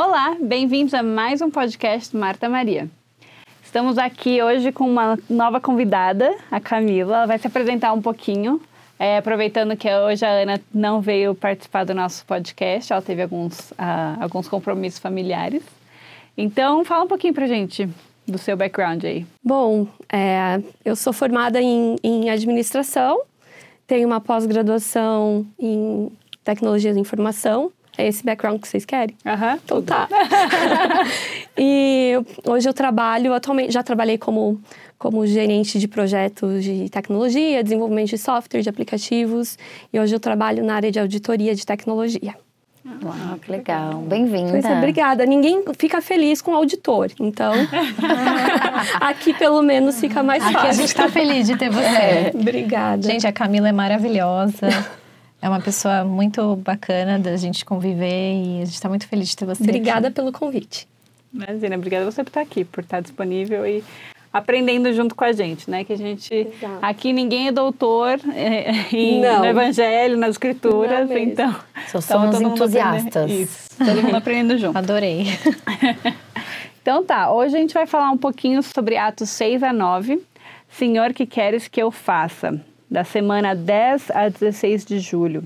Olá, bem-vindos a mais um podcast Marta Maria. Estamos aqui hoje com uma nova convidada, a Camila. Ela vai se apresentar um pouquinho, é, aproveitando que hoje a Ana não veio participar do nosso podcast, ela teve alguns, uh, alguns compromissos familiares. Então, fala um pouquinho pra gente do seu background aí. Bom, é, eu sou formada em, em administração, tenho uma pós-graduação em tecnologia de informação é esse background que vocês querem? Aham. Uhum, então tá. e hoje eu trabalho, atualmente já trabalhei como, como gerente de projetos de tecnologia, desenvolvimento de software, de aplicativos. E hoje eu trabalho na área de auditoria de tecnologia. Uau, que legal. Bem-vinda. Pois é, obrigada. Ninguém fica feliz com auditor, então aqui pelo menos fica mais aqui fácil. Aqui a gente está feliz de ter você. É. Obrigada. Gente, a Camila é maravilhosa. É uma pessoa muito bacana da gente conviver e a gente está muito feliz de ter você Obrigada aqui. pelo convite. Imagina, obrigada você por estar aqui, por estar disponível e aprendendo junto com a gente, né? Que a gente Exato. aqui ninguém é doutor é, em, no Evangelho, nas Escrituras, então só somos entusiastas. Isso, todo mundo aprendendo junto. Adorei. então tá, hoje a gente vai falar um pouquinho sobre Atos 6 a 9. Senhor, que queres que eu faça? Da semana 10 a 16 de julho.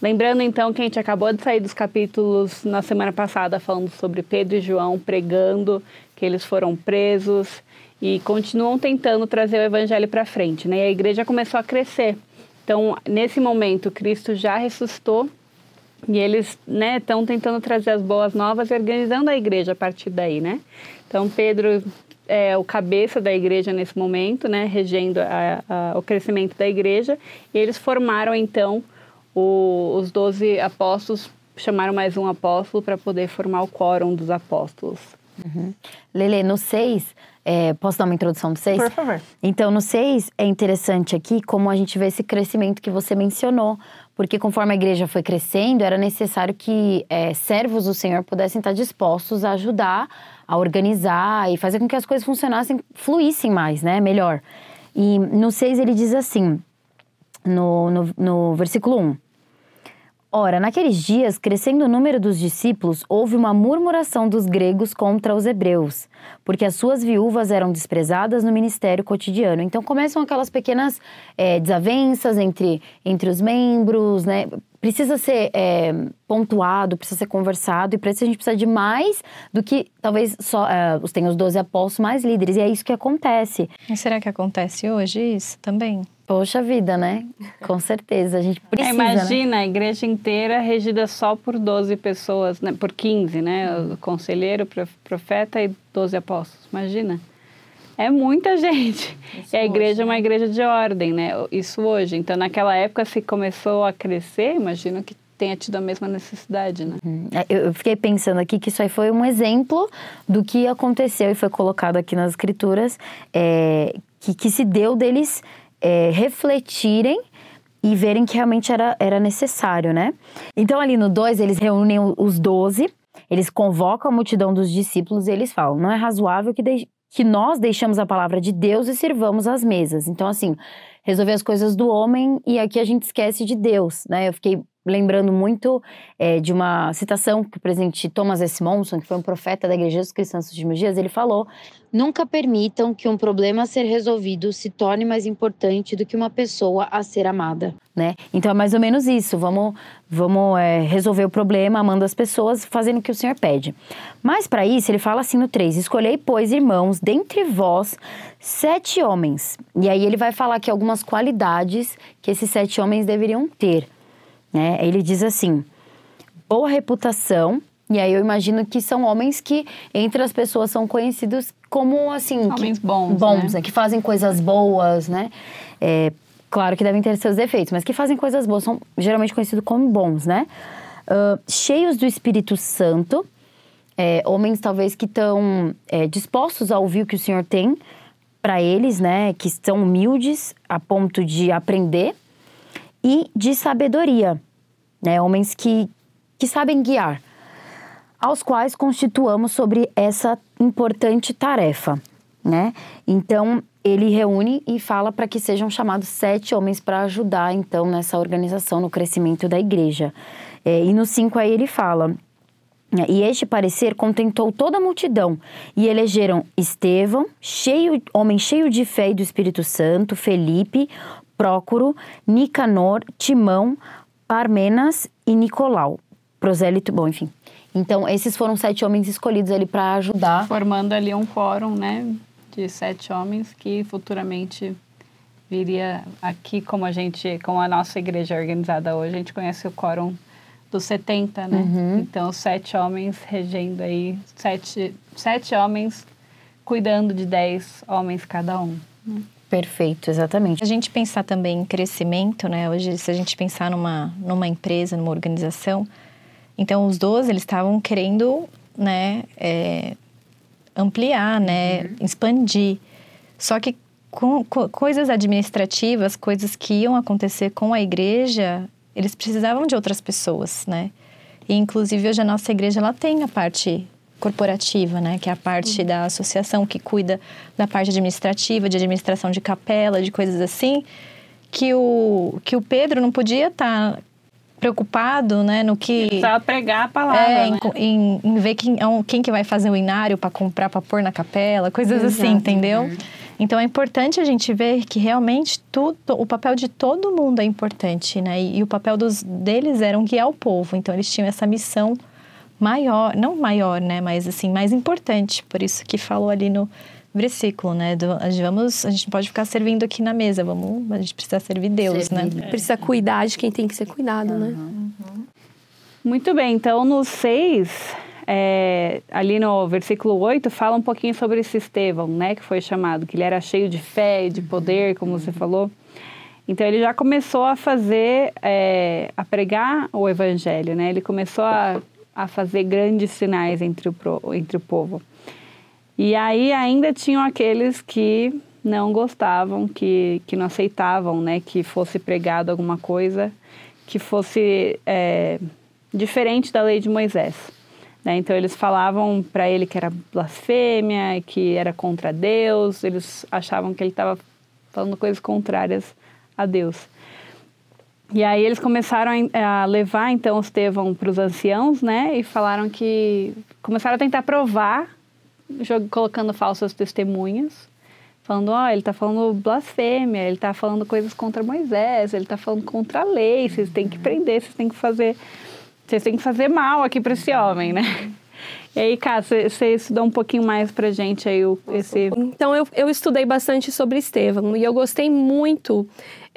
Lembrando então que a gente acabou de sair dos capítulos na semana passada falando sobre Pedro e João pregando que eles foram presos e continuam tentando trazer o evangelho para frente, né? E a igreja começou a crescer. Então, nesse momento, Cristo já ressuscitou e eles estão né, tentando trazer as boas novas e organizando a igreja a partir daí, né? Então, Pedro é o cabeça da igreja nesse momento, né, regendo a, a, o crescimento da igreja. E eles formaram então o, os doze apóstolos, chamaram mais um apóstolo para poder formar o quórum dos apóstolos. Uhum. Lele, no 6, é, posso dar uma introdução do 6? Por favor. Então, no 6 é interessante aqui como a gente vê esse crescimento que você mencionou. Porque conforme a igreja foi crescendo, era necessário que é, servos do Senhor pudessem estar dispostos a ajudar a organizar e fazer com que as coisas funcionassem, fluíssem mais, né? Melhor. E no 6 ele diz assim, no, no, no versículo 1. Ora, naqueles dias, crescendo o número dos discípulos, houve uma murmuração dos gregos contra os hebreus, porque as suas viúvas eram desprezadas no ministério cotidiano. Então começam aquelas pequenas é, desavenças entre, entre os membros, né? Precisa ser é, pontuado, precisa ser conversado, e para isso a gente precisa de mais do que talvez só é, tem os 12 apóstolos mais líderes, e é isso que acontece. E será que acontece hoje isso também? Poxa vida, né? Com certeza, a gente precisa. É, imagina né? a igreja inteira regida só por 12 pessoas, né? por 15, né? O conselheiro, profeta e 12 apóstolos. Imagina. É muita gente. Isso e a igreja hoje, é uma né? igreja de ordem, né? Isso hoje. Então, naquela época, se começou a crescer, imagino que tenha tido a mesma necessidade, né? Uhum. É, eu fiquei pensando aqui que isso aí foi um exemplo do que aconteceu e foi colocado aqui nas escrituras, é, que, que se deu deles é, refletirem e verem que realmente era, era necessário, né? Então, ali no 2, eles reúnem os 12, eles convocam a multidão dos discípulos e eles falam: não é razoável que, de, que nós deixamos a palavra de Deus e sirvamos as mesas. Então, assim, resolver as coisas do homem e aqui a gente esquece de Deus, né? Eu fiquei lembrando muito é, de uma citação que o presidente Thomas S. Monson, que foi um profeta da Igreja dos Cristãos dos últimos dias, ele falou: Nunca permitam que um problema a ser resolvido se torne mais importante do que uma pessoa a ser amada. Né? Então é mais ou menos isso. Vamos, vamos é, resolver o problema amando as pessoas, fazendo o que o Senhor pede. Mas para isso, ele fala assim no 3: Escolhei, pois, irmãos, dentre vós, sete homens. E aí ele vai falar aqui algumas qualidades que esses sete homens deveriam ter. Né? Ele diz assim: boa reputação. E aí eu imagino que são homens que entre as pessoas são conhecidos como assim homens que, bons, bons, né? né? que fazem coisas boas, né? É, claro que devem ter seus defeitos, mas que fazem coisas boas são geralmente conhecidos como bons, né? Uh, cheios do Espírito Santo é, homens talvez que estão é, dispostos a ouvir o que o Senhor tem para eles, né? Que são humildes a ponto de aprender e de sabedoria, né? Homens que, que sabem guiar, aos quais constituamos sobre essa importante tarefa, né? Então ele reúne e fala para que sejam chamados sete homens para ajudar então nessa organização no crescimento da igreja. É, e no cinco aí ele fala e este parecer contentou toda a multidão, e elegeram Estevão, cheio, homem cheio de fé e do Espírito Santo, Felipe, Prócoro, Nicanor, Timão, Parmenas e Nicolau. Prosélito, bom, enfim. Então, esses foram sete homens escolhidos ali para ajudar. Formando ali um quórum, né, de sete homens que futuramente viria aqui, como a gente, como a nossa igreja é organizada hoje, a gente conhece o quórum dos 70, né? Uhum. Então, sete homens regendo aí, sete, sete homens cuidando de dez homens cada um. Perfeito, exatamente. A gente pensar também em crescimento, né? Hoje, se a gente pensar numa, numa empresa, numa organização, então os 12, eles estavam querendo, né, é, ampliar, né, uhum. expandir. Só que com, com, coisas administrativas, coisas que iam acontecer com a igreja, eles precisavam de outras pessoas, né? E, inclusive, hoje a nossa igreja, ela tem a parte corporativa, né? Que é a parte uhum. da associação que cuida da parte administrativa, de administração de capela, de coisas assim, que o, que o Pedro não podia estar... Tá preocupado, né, no que... Só pregar a palavra, é, né? em, em, ver quem, quem que vai fazer o inário para comprar, para pôr na capela, coisas assim, Exato. assim, entendeu? Uhum. Então é importante a gente ver que realmente tudo, o papel de todo mundo é importante, né? E, e o papel dos, deles era um guiar o povo. Então eles tinham essa missão maior, não maior, né? Mas assim, mais importante. Por isso que falou ali no versículo, né? Do, vamos, a gente não pode ficar servindo aqui na mesa, vamos, a gente precisa servir Deus, né? Precisa cuidar de quem tem que ser cuidado, uhum. né? Muito bem, então no 6, é, ali no versículo 8, fala um pouquinho sobre esse Estevão, né, que foi chamado, que ele era cheio de fé e de poder, como você falou. Então ele já começou a fazer, é, a pregar o evangelho, né? Ele começou a, a fazer grandes sinais entre o, entre o povo. E aí ainda tinham aqueles que não gostavam, que, que não aceitavam, né? Que fosse pregado alguma coisa que fosse é, diferente da lei de Moisés. Né? Então eles falavam para ele que era blasfêmia, que era contra Deus, eles achavam que ele estava falando coisas contrárias a Deus. E aí eles começaram a levar então Estevão para os anciãos, né? E falaram que começaram a tentar provar, colocando falsas testemunhas, falando, ó, oh, ele está falando blasfêmia, ele está falando coisas contra Moisés, ele está falando contra a lei, vocês têm que prender, vocês têm que fazer vocês têm que fazer mal aqui para esse homem, né? E aí, Cássio, você estudou um pouquinho mais pra gente aí o, esse... Então, eu, eu estudei bastante sobre Estevão e eu gostei muito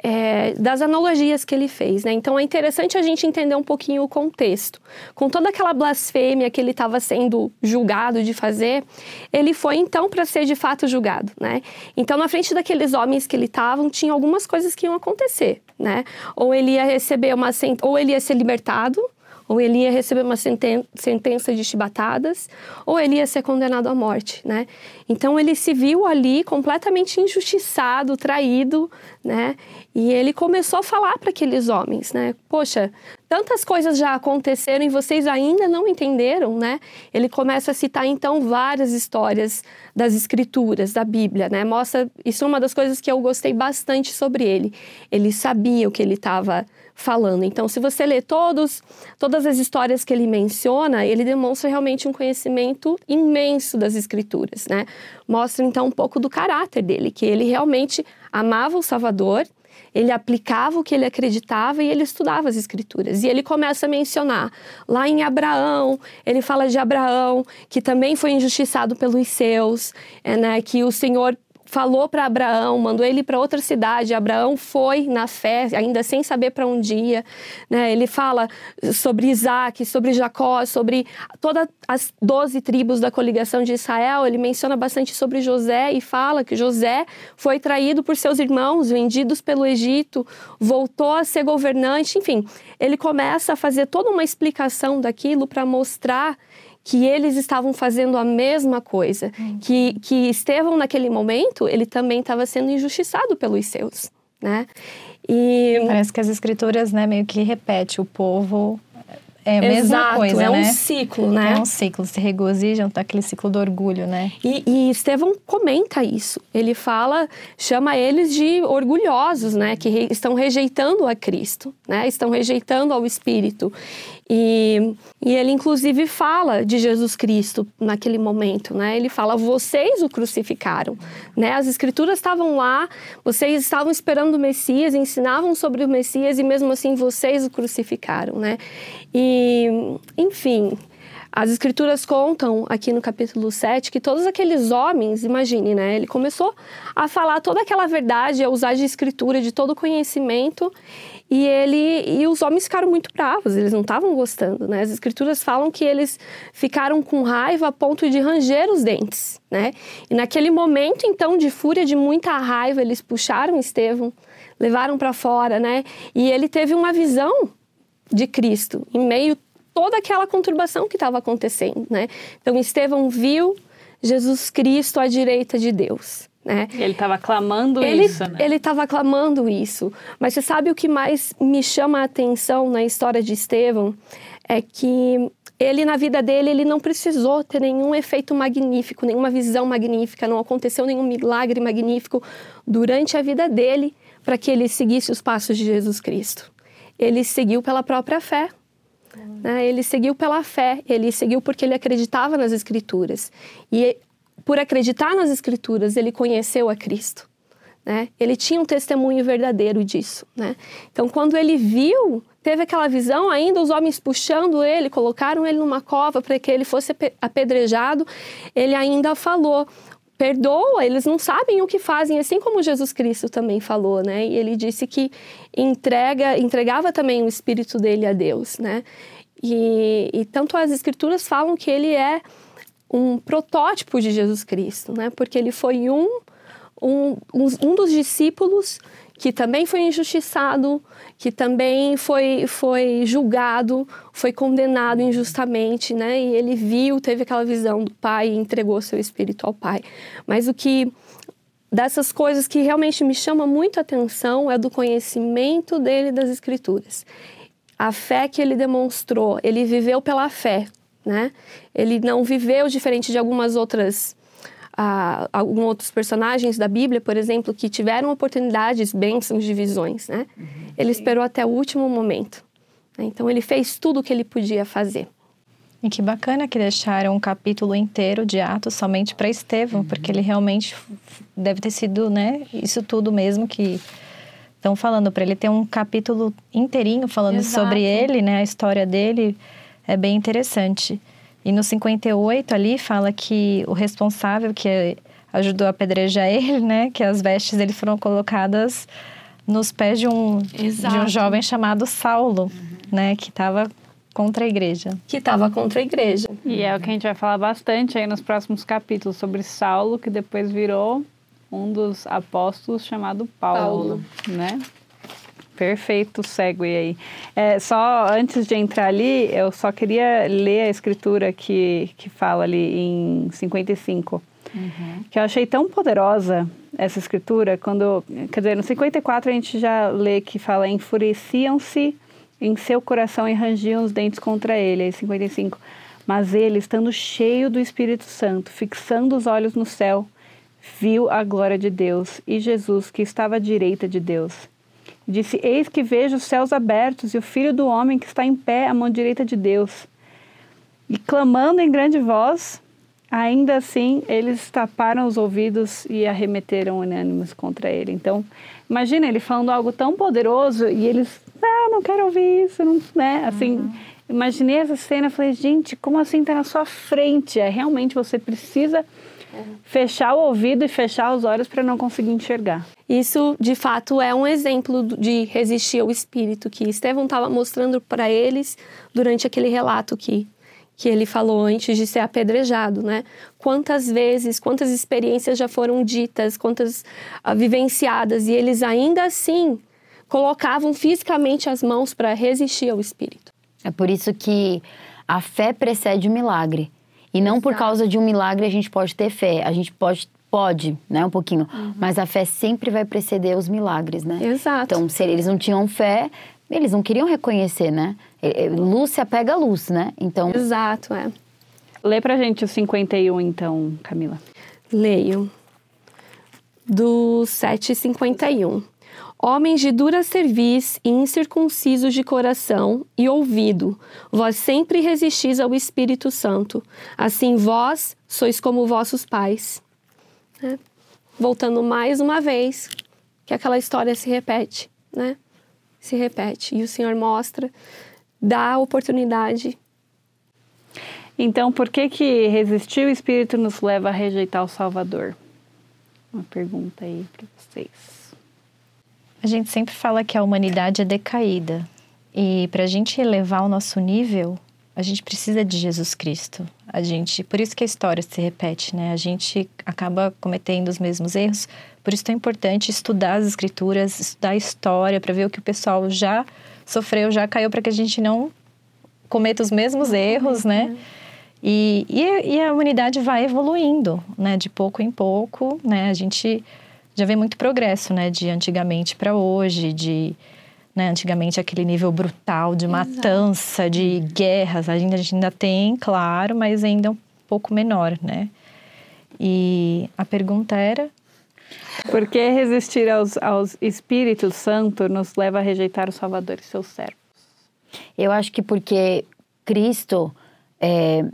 é, das analogias que ele fez, né? Então, é interessante a gente entender um pouquinho o contexto. Com toda aquela blasfêmia que ele estava sendo julgado de fazer, ele foi, então, para ser de fato julgado, né? Então, na frente daqueles homens que ele estava, tinha algumas coisas que iam acontecer, né? Ou ele ia receber uma... Ou ele ia ser libertado, ou ele ia receber uma sentença de chibatadas, ou ele ia ser condenado à morte, né? Então ele se viu ali completamente injustiçado, traído, né? E ele começou a falar para aqueles homens, né? Poxa, tantas coisas já aconteceram e vocês ainda não entenderam, né? Ele começa a citar então várias histórias das escrituras, da Bíblia, né? Mostra, isso é uma das coisas que eu gostei bastante sobre ele. Ele sabia o que ele estava falando. Então, se você lê todos, todas as histórias que ele menciona, ele demonstra realmente um conhecimento imenso das escrituras, né? Mostra então um pouco do caráter dele, que ele realmente amava o Salvador, ele aplicava o que ele acreditava e ele estudava as escrituras. E ele começa a mencionar lá em Abraão, ele fala de Abraão, que também foi injustiçado pelos seus, é, né, que o Senhor falou para Abraão, mandou ele para outra cidade. Abraão foi na fé, ainda sem saber para um dia. Né? Ele fala sobre Isaac, sobre Jacó, sobre todas as doze tribos da coligação de Israel. Ele menciona bastante sobre José e fala que José foi traído por seus irmãos, vendidos pelo Egito, voltou a ser governante. Enfim, ele começa a fazer toda uma explicação daquilo para mostrar que eles estavam fazendo a mesma coisa, Hum. que, que Estevão naquele momento ele também estava sendo injustiçado pelos seus, né? E Parece que as escrituras, né, meio que repete o povo. É a mesma Exato, coisa, é né? um ciclo, né? É um ciclo, se regozijam, tá aquele ciclo do orgulho, né? E, e Estevão comenta isso. Ele fala, chama eles de orgulhosos, né? Que re- estão rejeitando a Cristo, né? Estão rejeitando ao Espírito. E, e ele, inclusive, fala de Jesus Cristo naquele momento, né? Ele fala, vocês o crucificaram, né? As Escrituras estavam lá, vocês estavam esperando o Messias, ensinavam sobre o Messias e mesmo assim vocês o crucificaram, né? E, enfim, as escrituras contam aqui no capítulo 7 que todos aqueles homens, imagine, né? Ele começou a falar toda aquela verdade, a usar de escritura, de todo conhecimento, e ele e os homens ficaram muito bravos, eles não estavam gostando, né? As escrituras falam que eles ficaram com raiva a ponto de ranger os dentes, né? E naquele momento, então, de fúria, de muita raiva, eles puxaram Estevão, levaram para fora, né? E ele teve uma visão de Cristo em meio toda aquela conturbação que estava acontecendo, né? Então Estevão viu Jesus Cristo à direita de Deus, né? Ele estava clamando Ele isso, né? ele estava clamando isso, mas você sabe o que mais me chama a atenção na história de Estevão é que ele na vida dele ele não precisou ter nenhum efeito magnífico, nenhuma visão magnífica, não aconteceu nenhum milagre magnífico durante a vida dele para que ele seguisse os passos de Jesus Cristo. Ele seguiu pela própria fé. né? Ele seguiu pela fé, ele seguiu porque ele acreditava nas Escrituras. E por acreditar nas Escrituras, ele conheceu a Cristo. Né? Ele tinha um testemunho verdadeiro disso. Né? Então, quando ele viu, teve aquela visão, ainda os homens puxando ele, colocaram ele numa cova para que ele fosse ape- apedrejado, ele ainda falou. Perdoa, eles não sabem o que fazem, assim como Jesus Cristo também falou, né? E ele disse que entrega, entregava também o espírito dele a Deus, né? E, e tanto as escrituras falam que ele é um protótipo de Jesus Cristo, né? Porque ele foi um, um, um, dos discípulos que também foi injustiçado, que também foi, foi julgado, foi condenado injustamente, né? E ele viu, teve aquela visão do Pai e entregou seu espírito ao Pai. Mas o que dessas coisas que realmente me chama muito a atenção é do conhecimento dele das Escrituras. A fé que ele demonstrou, ele viveu pela fé, né? Ele não viveu diferente de algumas outras ah, alguns outros personagens da Bíblia, por exemplo, que tiveram oportunidades, bênçãos de visões, né? Ele esperou até o último momento. né? Então ele fez tudo o que ele podia fazer. E que bacana que deixaram um capítulo inteiro de Atos somente para Estevão, porque ele realmente deve ter sido, né, isso tudo mesmo que estão falando para ele ter um capítulo inteirinho falando Exato. sobre ele, né, a história dele é bem interessante. E no 58 ali fala que o responsável que ajudou a apedrejar ele, né, que as vestes dele foram colocadas nos pés de um de um Exato. jovem chamado Saulo, né, que estava contra a igreja. Que estava contra a igreja. E é o que a gente vai falar bastante aí nos próximos capítulos sobre Saulo, que depois virou um dos apóstolos chamado Paulo, Paulo. né? Perfeito, segue aí. É, só antes de entrar ali, eu só queria ler a escritura que, que fala ali em 55. Que eu achei tão poderosa essa escritura, quando. Quer dizer, no 54 a gente já lê que fala: enfureciam-se em seu coração e rangiam os dentes contra ele. Aí 55. Mas ele, estando cheio do Espírito Santo, fixando os olhos no céu, viu a glória de Deus e Jesus, que estava à direita de Deus. Disse: Eis que vejo os céus abertos e o filho do homem que está em pé à mão direita de Deus. E clamando em grande voz, ainda assim eles taparam os ouvidos e arremeteram unânimes contra ele. Então, imagina ele falando algo tão poderoso e eles, ah, não quero ouvir isso, não, né? Assim, imaginei essa cena, falei, gente, como assim tá na sua frente? É realmente você precisa fechar o ouvido e fechar os olhos para não conseguir enxergar. Isso, de fato, é um exemplo de resistir ao espírito que Estevão estava mostrando para eles durante aquele relato que, que ele falou antes de ser apedrejado, né? Quantas vezes, quantas experiências já foram ditas, quantas ah, vivenciadas, e eles ainda assim colocavam fisicamente as mãos para resistir ao espírito. É por isso que a fé precede o milagre. E não por causa de um milagre a gente pode ter fé. A gente pode, pode, né, um pouquinho. Mas a fé sempre vai preceder os milagres, né? Exato. Então, se eles não tinham fé, eles não queriam reconhecer, né? Luz se apega à luz, né? Então, Exato, é. Lê pra gente o 51, então, Camila. Leio. Do 751. Homens de dura cerviz e incircuncisos de coração e ouvido, vós sempre resistis ao Espírito Santo. Assim vós sois como vossos pais. Né? Voltando mais uma vez, que aquela história se repete, né? Se repete. E o Senhor mostra, dá a oportunidade. Então, por que que resistir o Espírito nos leva a rejeitar o Salvador? Uma pergunta aí para vocês. A gente sempre fala que a humanidade é decaída. E para a gente elevar o nosso nível, a gente precisa de Jesus Cristo. A gente, por isso que a história se repete, né? A gente acaba cometendo os mesmos erros. Por isso é importante estudar as escrituras, estudar a história para ver o que o pessoal já sofreu, já caiu, para que a gente não cometa os mesmos erros, né? E, e, e, a humanidade vai evoluindo, né? De pouco em pouco, né? A gente já vê muito progresso, né? De antigamente para hoje, de né? antigamente aquele nível brutal de matança, de guerras, a gente, a gente ainda tem, claro, mas ainda um pouco menor, né? E a pergunta era Por que resistir aos, aos Espíritos Santo nos leva a rejeitar o Salvador e seus servos? eu acho que porque Cristo, é,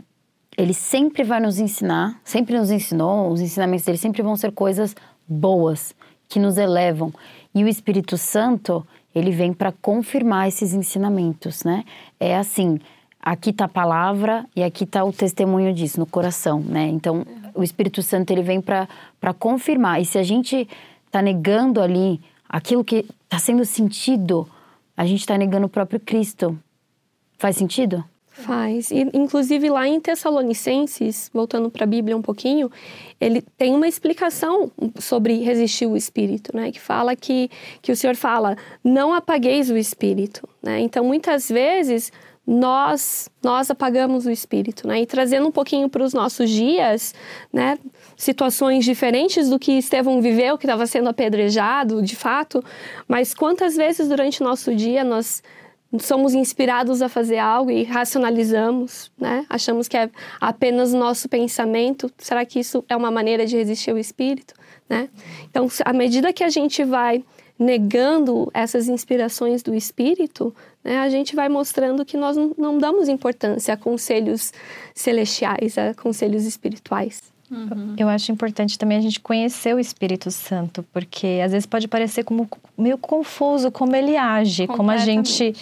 ele sempre vai nos ensinar, sempre nos ensinou, os ensinamentos dele sempre vão ser coisas boas, que nos elevam. E o Espírito Santo, ele vem para confirmar esses ensinamentos, né? É assim, aqui está a palavra e aqui está o testemunho disso no coração, né? Então, o Espírito Santo ele vem para confirmar. E se a gente está negando ali aquilo que está sendo sentido, a gente está negando o próprio Cristo. Faz sentido? Faz. E, inclusive, lá em Tessalonicenses, voltando para a Bíblia um pouquinho, ele tem uma explicação sobre resistir o Espírito, né? Que fala que, que o Senhor fala, não apagueis o Espírito, né? Então, muitas vezes, nós nós apagamos o Espírito, né? E trazendo um pouquinho para os nossos dias, né? Situações diferentes do que Estevão viveu, que estava sendo apedrejado, de fato, mas quantas vezes durante o nosso dia nós somos inspirados a fazer algo e racionalizamos, né? Achamos que é apenas nosso pensamento. Será que isso é uma maneira de resistir ao espírito, né? Então, à medida que a gente vai negando essas inspirações do espírito, né, a gente vai mostrando que nós não, não damos importância a conselhos celestiais, a conselhos espirituais. Eu acho importante também a gente conhecer o Espírito Santo, porque às vezes pode parecer como meio confuso como ele age, como a gente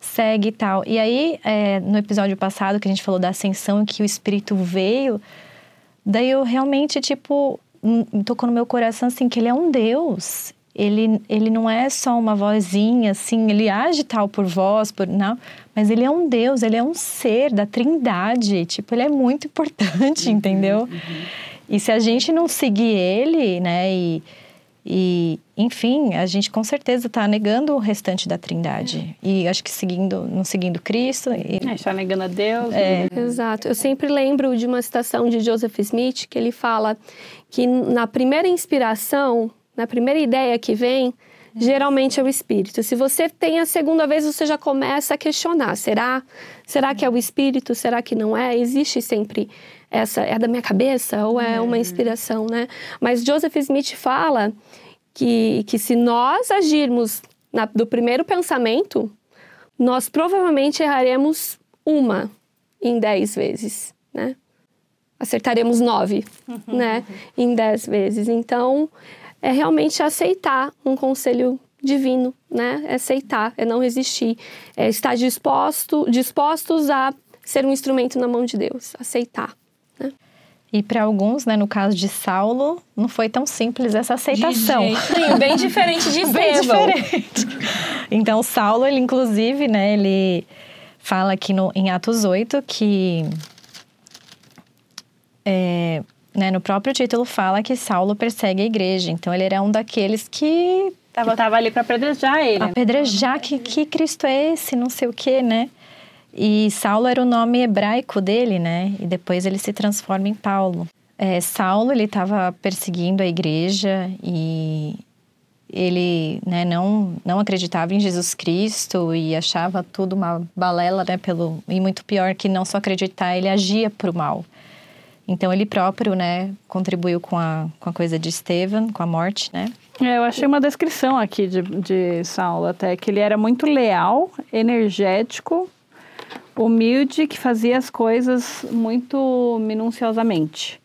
segue e tal. E aí, é, no episódio passado que a gente falou da ascensão, que o Espírito veio, daí eu realmente, tipo, hum, tocou no meu coração assim, que ele é um Deus. Ele, ele não é só uma vozinha, assim, ele age tal por voz, por não, mas ele é um Deus, ele é um ser da Trindade, tipo, ele é muito importante, entendeu? E se a gente não seguir ele, né, e, e enfim, a gente com certeza está negando o restante da Trindade. E acho que seguindo, não seguindo Cristo. E, É, está negando a Deus. É. Exato. Eu sempre lembro de uma citação de Joseph Smith que ele fala que na primeira inspiração, na primeira ideia que vem, geralmente é o espírito. Se você tem a segunda vez, você já começa a questionar: será? Será que é o espírito? Será que não é? Existe sempre essa é da minha cabeça ou é uma inspiração, né? Mas Joseph Smith fala que, que se nós agirmos na, do primeiro pensamento, nós provavelmente erraremos uma em dez vezes, né? Acertaremos nove, né? Em dez vezes. Então, é realmente aceitar um conselho divino, né? É aceitar, é não resistir, é estar disposto, dispostos a ser um instrumento na mão de Deus, aceitar. e para alguns, né, no caso de Saulo, não foi tão simples essa aceitação. Nenhum, bem diferente de Bem diferente. Então, Saulo, ele inclusive, né, ele fala aqui no, em Atos 8 que. é, né, no próprio título fala que Saulo persegue a igreja. Então, ele era um daqueles que Que tava ali para apedrejar ele. apedrejar que, que Cristo é esse, não sei o quê, né? E Saulo era o nome hebraico dele, né? E depois ele se transforma em Paulo. É, Saulo ele estava perseguindo a igreja e ele né, não, não acreditava em Jesus Cristo e achava tudo uma balela, né? Pelo, e muito pior que não só acreditar, ele agia para o mal. Então ele próprio, né, contribuiu com a, com a coisa de Estevão, com a morte, né? É, eu achei uma descrição aqui de, de Saulo até, que ele era muito leal, energético, humilde, que fazia as coisas muito minuciosamente.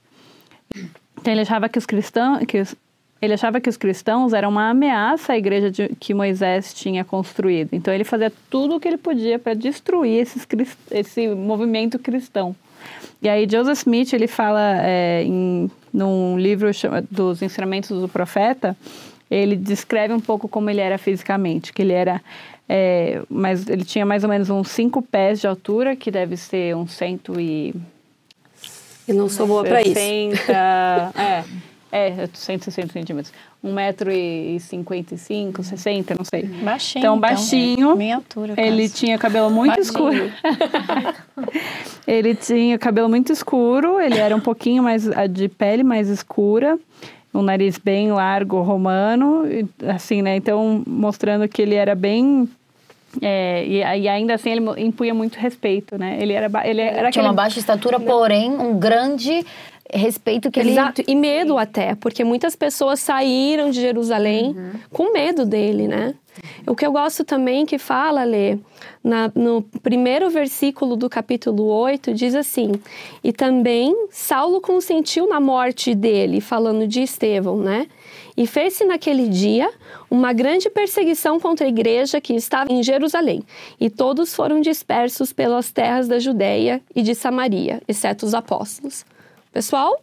Então ele achava que os cristãos, que os, ele achava que os cristãos eram uma ameaça à igreja de, que Moisés tinha construído. Então ele fazia tudo o que ele podia para destruir esses, esse movimento cristão. E aí Joseph Smith ele fala é, em num livro dos ensinamentos do profeta, ele descreve um pouco como ele era fisicamente, que ele era é, mas ele tinha mais ou menos uns 5 pés de altura, que deve ser uns cento e... Eu não sou boa para isso. é, é, 160 centímetros. 1,55m, 60 não sei. Baixinho. Então, baixinho. Então, é minha altura. Ele quase. tinha cabelo muito baixinho. escuro. ele tinha cabelo muito escuro, ele era um pouquinho mais de pele mais escura, um nariz bem largo, romano, assim, né? Então, mostrando que ele era bem é, e, e, ainda assim ele impunha muito respeito, né? Ele era, ele era tinha aquele... uma baixa estatura, porém um grande respeito que Exato. ele... e medo até, porque muitas pessoas saíram de Jerusalém uhum. com medo dele, né? O que eu gosto também que fala, Lê, na, no primeiro versículo do capítulo 8, diz assim: E também Saulo consentiu na morte dele, falando de Estevão, né? E fez-se naquele dia uma grande perseguição contra a igreja que estava em Jerusalém, e todos foram dispersos pelas terras da Judéia e de Samaria, exceto os apóstolos pessoal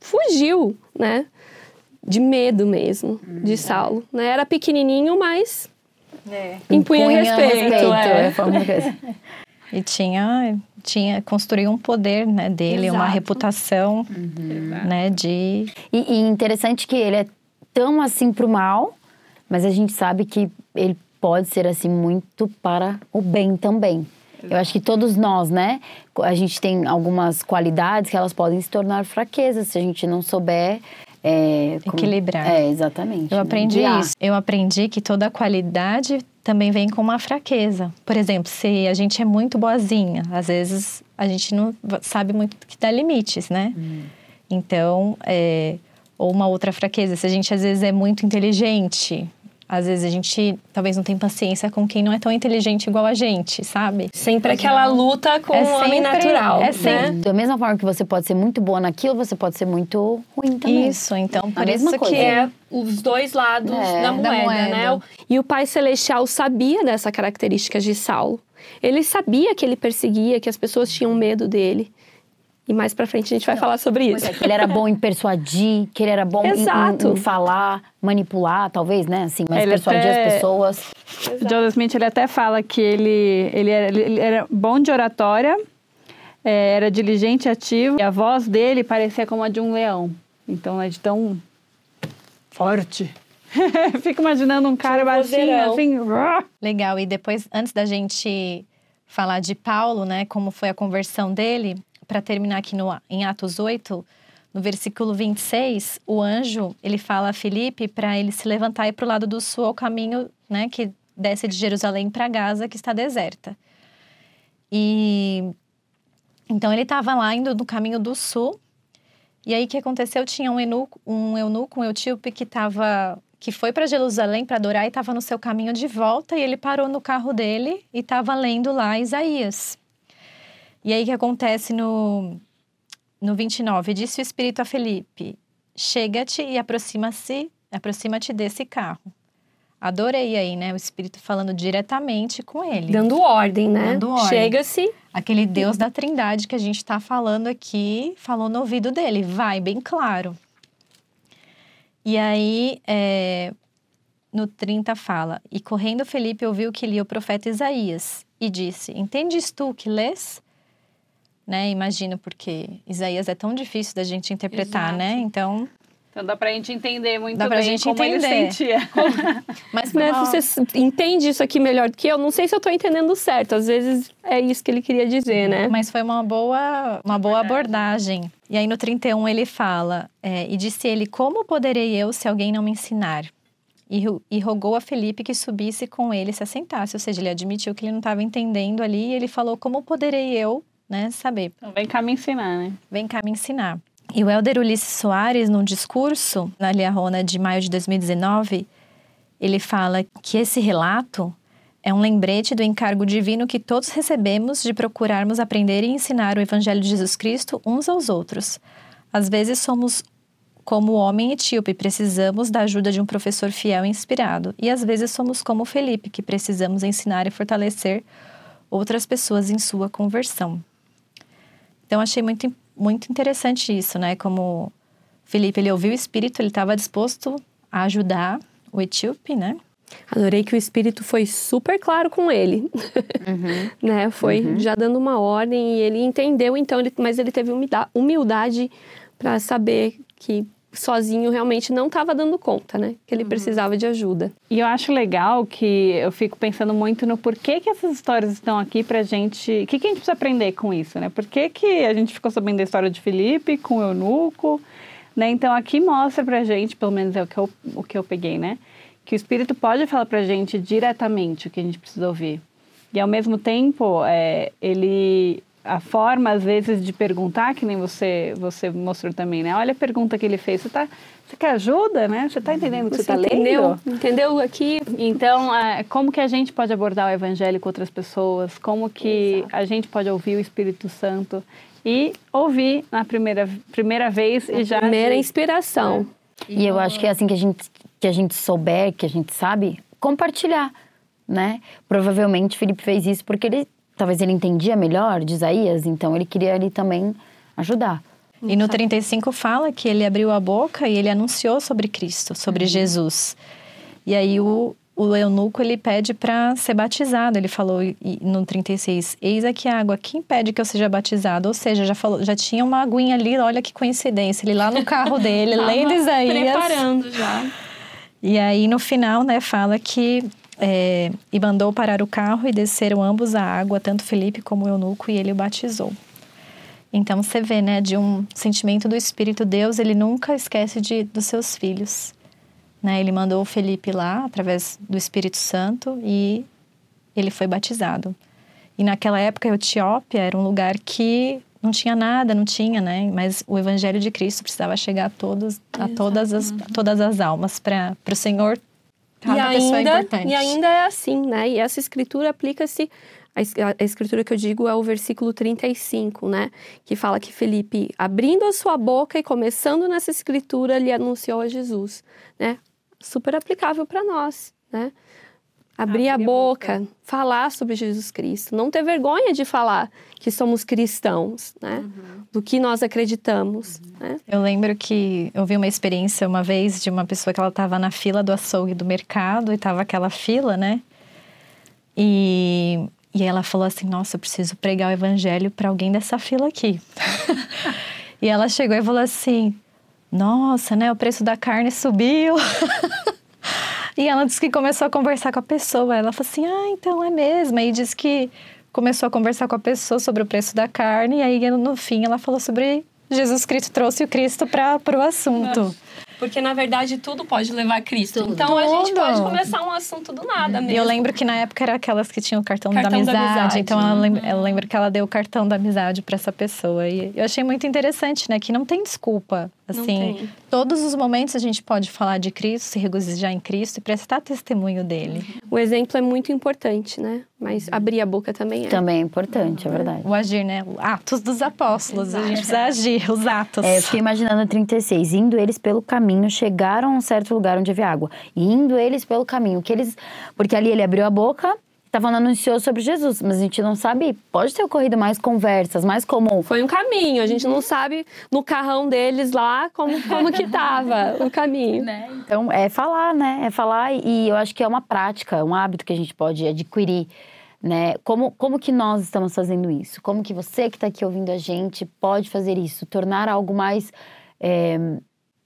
fugiu, né? De medo mesmo, de uhum. Saulo. Né? Era pequenininho, mas é. impunha, impunha respeito. respeito é. é e tinha, tinha construiu um poder né, dele, Exato. uma reputação uhum. né, de... E, e interessante que ele é tão assim pro mal, mas a gente sabe que ele pode ser assim muito para o bem também. Eu acho que todos nós, né? A gente tem algumas qualidades que elas podem se tornar fraquezas se a gente não souber é, como... equilibrar. É, exatamente. Eu aprendi isso. Eu aprendi que toda qualidade também vem com uma fraqueza. Por exemplo, se a gente é muito boazinha, às vezes a gente não sabe muito que dá limites, né? Hum. Então, é, ou uma outra fraqueza, se a gente às vezes é muito inteligente, às vezes a gente talvez não tem paciência com quem não é tão inteligente igual a gente, sabe? Sempre aquela luta com é o homem natural. É sempre. Né? Da mesma forma que você pode ser muito boa naquilo, você pode ser muito ruim também. Isso, então por isso coisa. que é os dois lados é, da, moeda, da, moeda, né? E o Pai Celestial sabia dessa característica de Saulo. Ele sabia que ele perseguia, que as pessoas tinham medo dele. E mais pra frente a gente vai Não, falar sobre isso. É, que ele era bom em persuadir, que ele era bom em, em, em, falar, manipular, talvez, né? Assim, mas ele persuadir até... as pessoas. Exato. Joseph Smith, ele até fala que ele, ele, era, ele era bom de oratória, é, era diligente e ativo, e a voz dele parecia como a de um leão. Então, é de tão forte. Fico imaginando um cara baixinho, assim... Legal, e depois, antes da gente falar de Paulo, né, como foi a conversão dele, para terminar aqui no, em Atos 8, no versículo 26, o anjo, ele fala a Filipe para ele se levantar e ir para o lado do sul, ao caminho né, que desce de Jerusalém para Gaza, que está deserta. E então ele estava lá indo no caminho do sul. E aí o que aconteceu? Tinha um eunuco, um eunuco, um etíope que estava que foi para Jerusalém para adorar e estava no seu caminho de volta e ele parou no carro dele e estava lendo lá Isaías. E aí o que acontece no, no 29? Disse o Espírito a Felipe: Chega-te e aproxima-se, aproxima-te desse carro. Adorei aí, né? O Espírito falando diretamente com ele. Dando ordem, né? Dando ordem. Chega-se. Aquele Deus da Trindade que a gente está falando aqui, falou no ouvido dele. Vai, bem claro. E aí, é, no 30 fala: E correndo Felipe ouviu que lia o profeta Isaías e disse: Entendes tu que lês? Né? Imagino porque Isaías é tão difícil da gente interpretar, né? Exato. né? Então, Então dá pra gente entender muito Dá pra bem gente como ele entender. sentia. Mas Né? Você entende isso aqui melhor do que eu? Não sei se eu tô entendendo certo. Às vezes é isso que ele queria dizer, né? Mas foi uma boa, uma boa abordagem. E aí no 31 ele fala: é, E disse ele: Como poderei eu se alguém não me ensinar? E, e rogou a Felipe que subisse com ele e se assentasse. Ou seja, ele admitiu que ele não estava entendendo ali. E ele falou: Como poderei eu né, saber? Então vem cá me ensinar, né? Vem cá me ensinar. E o Helder Ulisses Soares, num discurso na Liarrona de maio de 2019, ele fala que esse relato é um lembrete do encargo divino que todos recebemos de procurarmos aprender e ensinar o Evangelho de Jesus Cristo uns aos outros. Às vezes somos como o homem etíope, precisamos da ajuda de um professor fiel e inspirado. E às vezes somos como o Felipe, que precisamos ensinar e fortalecer outras pessoas em sua conversão. Então achei muito, muito interessante isso, né? Como Felipe ele ouviu o Espírito, ele estava disposto a ajudar o etíope, né? Adorei que o espírito foi super claro com ele, né? Foi já dando uma ordem e ele entendeu então, ele- mas ele teve humilda- humildade para saber que sozinho realmente não estava dando conta, né? Que ele precisava de ajuda. E eu acho legal que eu fico pensando muito no porquê que essas histórias estão aqui pra gente. O que, que a gente precisa aprender com isso, né? Por que, que a gente ficou sabendo da história de Felipe com o eunuco? Né? Então aqui mostra pra gente, pelo menos é o que eu, o que eu peguei, né? Que o Espírito pode falar pra gente diretamente o que a gente precisa ouvir. E ao mesmo tempo, é, ele. A forma, às vezes, de perguntar, que nem você, você mostrou também, né? Olha a pergunta que ele fez. Você, tá, você quer ajuda, né? Você tá entendendo o que você, tá entendeu? lendo? Entendeu aqui? Então, é, como que a gente pode abordar o evangelho com outras pessoas? Como que a gente pode ouvir o Espírito Santo e ouvir na primeira, primeira vez e já... Primeira inspiração. E eu acho que é assim que a gente, que a gente souber, que a gente sabe, compartilhar, né? Provavelmente Felipe fez isso porque ele, talvez ele entendia melhor de Isaías, então ele queria ali também ajudar. E no 35 fala que ele abriu a boca e ele anunciou sobre Cristo, sobre Jesus. E aí o, o eunuco ele pede para ser batizado. Ele falou e- no 36: Eis aqui a água, quem pede que eu seja batizado? Ou seja, já, falou, já tinha uma aguinha ali, olha que coincidência. Ele lá no carro dele, lendo Isaías. Preparando já. E aí no final, né, fala que é, e mandou parar o carro e desceram ambos a água, tanto Felipe como o eunuco, e ele o batizou. Então você vê, né, de um sentimento do Espírito Deus, ele nunca esquece de dos seus filhos. Né? Ele mandou o Felipe lá através do Espírito Santo e ele foi batizado. E naquela época a Etiópia era um lugar que não tinha nada, não tinha, né? Mas o evangelho de Cristo precisava chegar a todos, a todas as, a todas as almas para o Senhor. E Cada pessoa é ainda, importante. e ainda é assim, né? E essa escritura aplica-se. A escritura que eu digo é o versículo 35, né? Que fala que Felipe, abrindo a sua boca e começando nessa escritura, lhe anunciou a Jesus, né? Super aplicável para nós, né? Abrir a boca, falar sobre Jesus Cristo, não ter vergonha de falar que somos cristãos, né? Do que nós acreditamos, né? Eu lembro que eu vi uma experiência uma vez de uma pessoa que ela estava na fila do açougue do mercado e tava aquela fila, né? E, e ela falou assim: Nossa, eu preciso pregar o evangelho para alguém dessa fila aqui. e ela chegou e falou assim: Nossa, né? O preço da carne subiu. e ela disse que começou a conversar com a pessoa. Ela falou assim: Ah, então é mesmo. E disse que começou a conversar com a pessoa sobre o preço da carne. E aí no fim ela falou sobre Jesus Cristo, trouxe o Cristo para o assunto. Porque, na verdade, tudo pode levar a Cristo. Então, a gente Tudo. pode começar um assunto do nada mesmo. E eu lembro que na época era aquelas que tinham o cartão, Cartão da, da amizade, amizade. Então ela lembra, eu lembro que ela deu o cartão da amizade para essa pessoa. E eu achei muito interessante, né? Que não tem desculpa. Não Assim, tem. todos os momentos a gente pode falar de Cristo, se regozijar em Cristo e prestar testemunho dele. O exemplo é muito importante, né? Mas abrir a boca também é. Também é importante, é verdade. O agir, né? Atos dos apóstolos. A gente precisa agir, os atos. É, eu fiquei imaginando a 36. Indo eles pelo caminho, chegaram a um certo lugar onde havia água. E indo eles pelo caminho. Que eles, porque ali ele abriu a boca, estava anunciou sobre Jesus. Mas a gente não sabe, pode ter ocorrido mais conversas, mais comum. Foi um caminho, a gente não sabe no carrão deles lá como, como que tava o caminho. Então, é falar, né? É falar e eu acho que é uma prática, um hábito que a gente pode adquirir, né? Como, como que nós estamos fazendo isso? Como que você que está aqui ouvindo a gente pode fazer isso? Tornar algo mais é,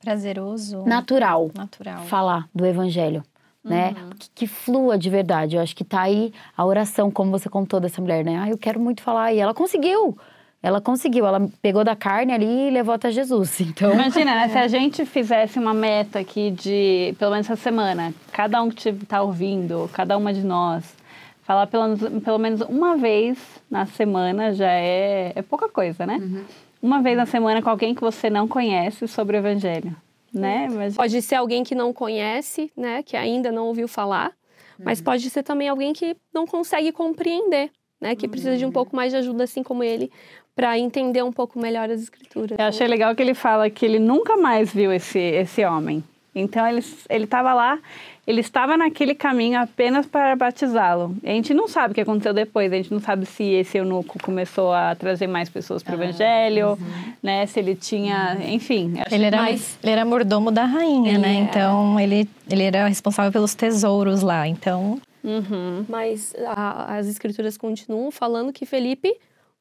Prazeroso. natural Natural. falar do evangelho, né? Que, que flua de verdade. Eu acho que tá aí a oração, como você contou dessa mulher, né? Ah, eu quero muito falar. E ela conseguiu. Ela conseguiu. Ela pegou da carne ali e levou até Jesus. Então, Imagina, né, se a gente fizesse uma meta aqui de, pelo menos essa semana, cada um que está ouvindo, cada uma de nós, falar pelo, pelo menos uma vez na semana já é, é pouca coisa, né? Uma vez na semana com alguém que você não conhece sobre o Evangelho, né? Mas, Pode ser alguém que não conhece, né, que ainda não ouviu falar, mas pode ser também alguém que não consegue compreender, né, que precisa de um pouco mais de ajuda, assim como ele, para entender um pouco melhor as escrituras. eu achei legal que ele fala que ele nunca mais viu esse, esse homem. Então ele ele estava lá, ele estava naquele caminho apenas para batizá-lo. A gente não sabe o que aconteceu depois, a gente não sabe se esse eunuco começou a trazer mais pessoas para o evangelho, né? Se ele tinha, enfim. acho Ele era, Mas- ele era mordomo da rainha, né? Ele é. Então ele, ele era responsável pelos tesouros lá. Então, Uhum. Mas a- as escrituras continuam falando que Felipe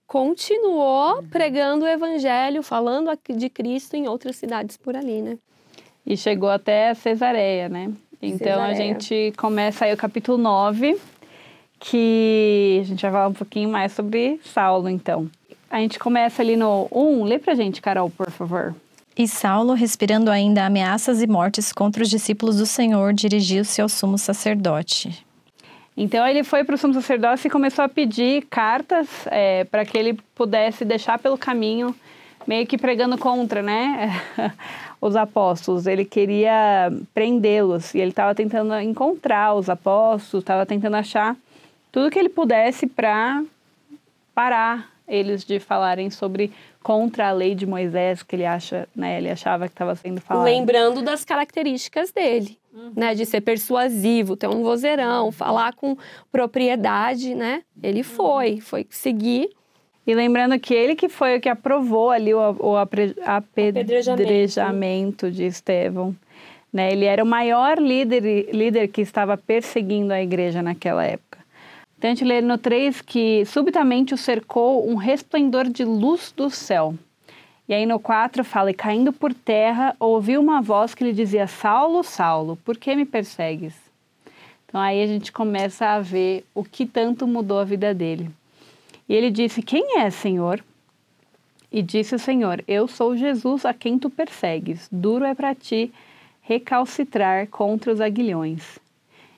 continuou pregando o evangelho, falando de Cristo em outras cidades por ali, né? E chegou até Cesareia, né? Então a Cesareia. gente começa aí o capítulo 9, que a gente vai falar um pouquinho mais sobre Saulo, então. A gente começa ali no 1. Lê pra gente, Carol, por favor. E Saulo, respirando ainda ameaças e mortes contra os discípulos do Senhor, dirigiu-se ao sumo sacerdote. Então ele foi para o sumo sacerdócio e começou a pedir cartas para que ele pudesse deixar pelo caminho, meio que pregando contra, né? os apóstolos. Ele queria prendê-los e ele estava tentando encontrar os apóstolos, estava tentando achar tudo que ele pudesse para parar eles de falarem sobre contra a lei de Moisés que ele acha, né? Ele achava que estava sendo falado. Lembrando das características dele, né? De ser persuasivo, ter um vozeirão, falar com propriedade, né? Ele foi, foi seguir E lembrando que ele que foi o que aprovou ali o, o apre- apedrejamento de Estevão. Né? Ele era o maior líder, líder que estava perseguindo a igreja naquela época. Então a gente lê no 3 que subitamente o cercou um resplendor de luz do céu. E aí no 4 fala, e caindo por terra, ouviu uma voz que lhe dizia, Saulo, Saulo, por que me persegues? Então aí a gente começa a ver o que tanto mudou a vida dele. E ele disse: Quem é, Senhor? E disse o Senhor: Eu sou Jesus a quem tu persegues. Duro é para ti recalcitrar contra os aguilhões.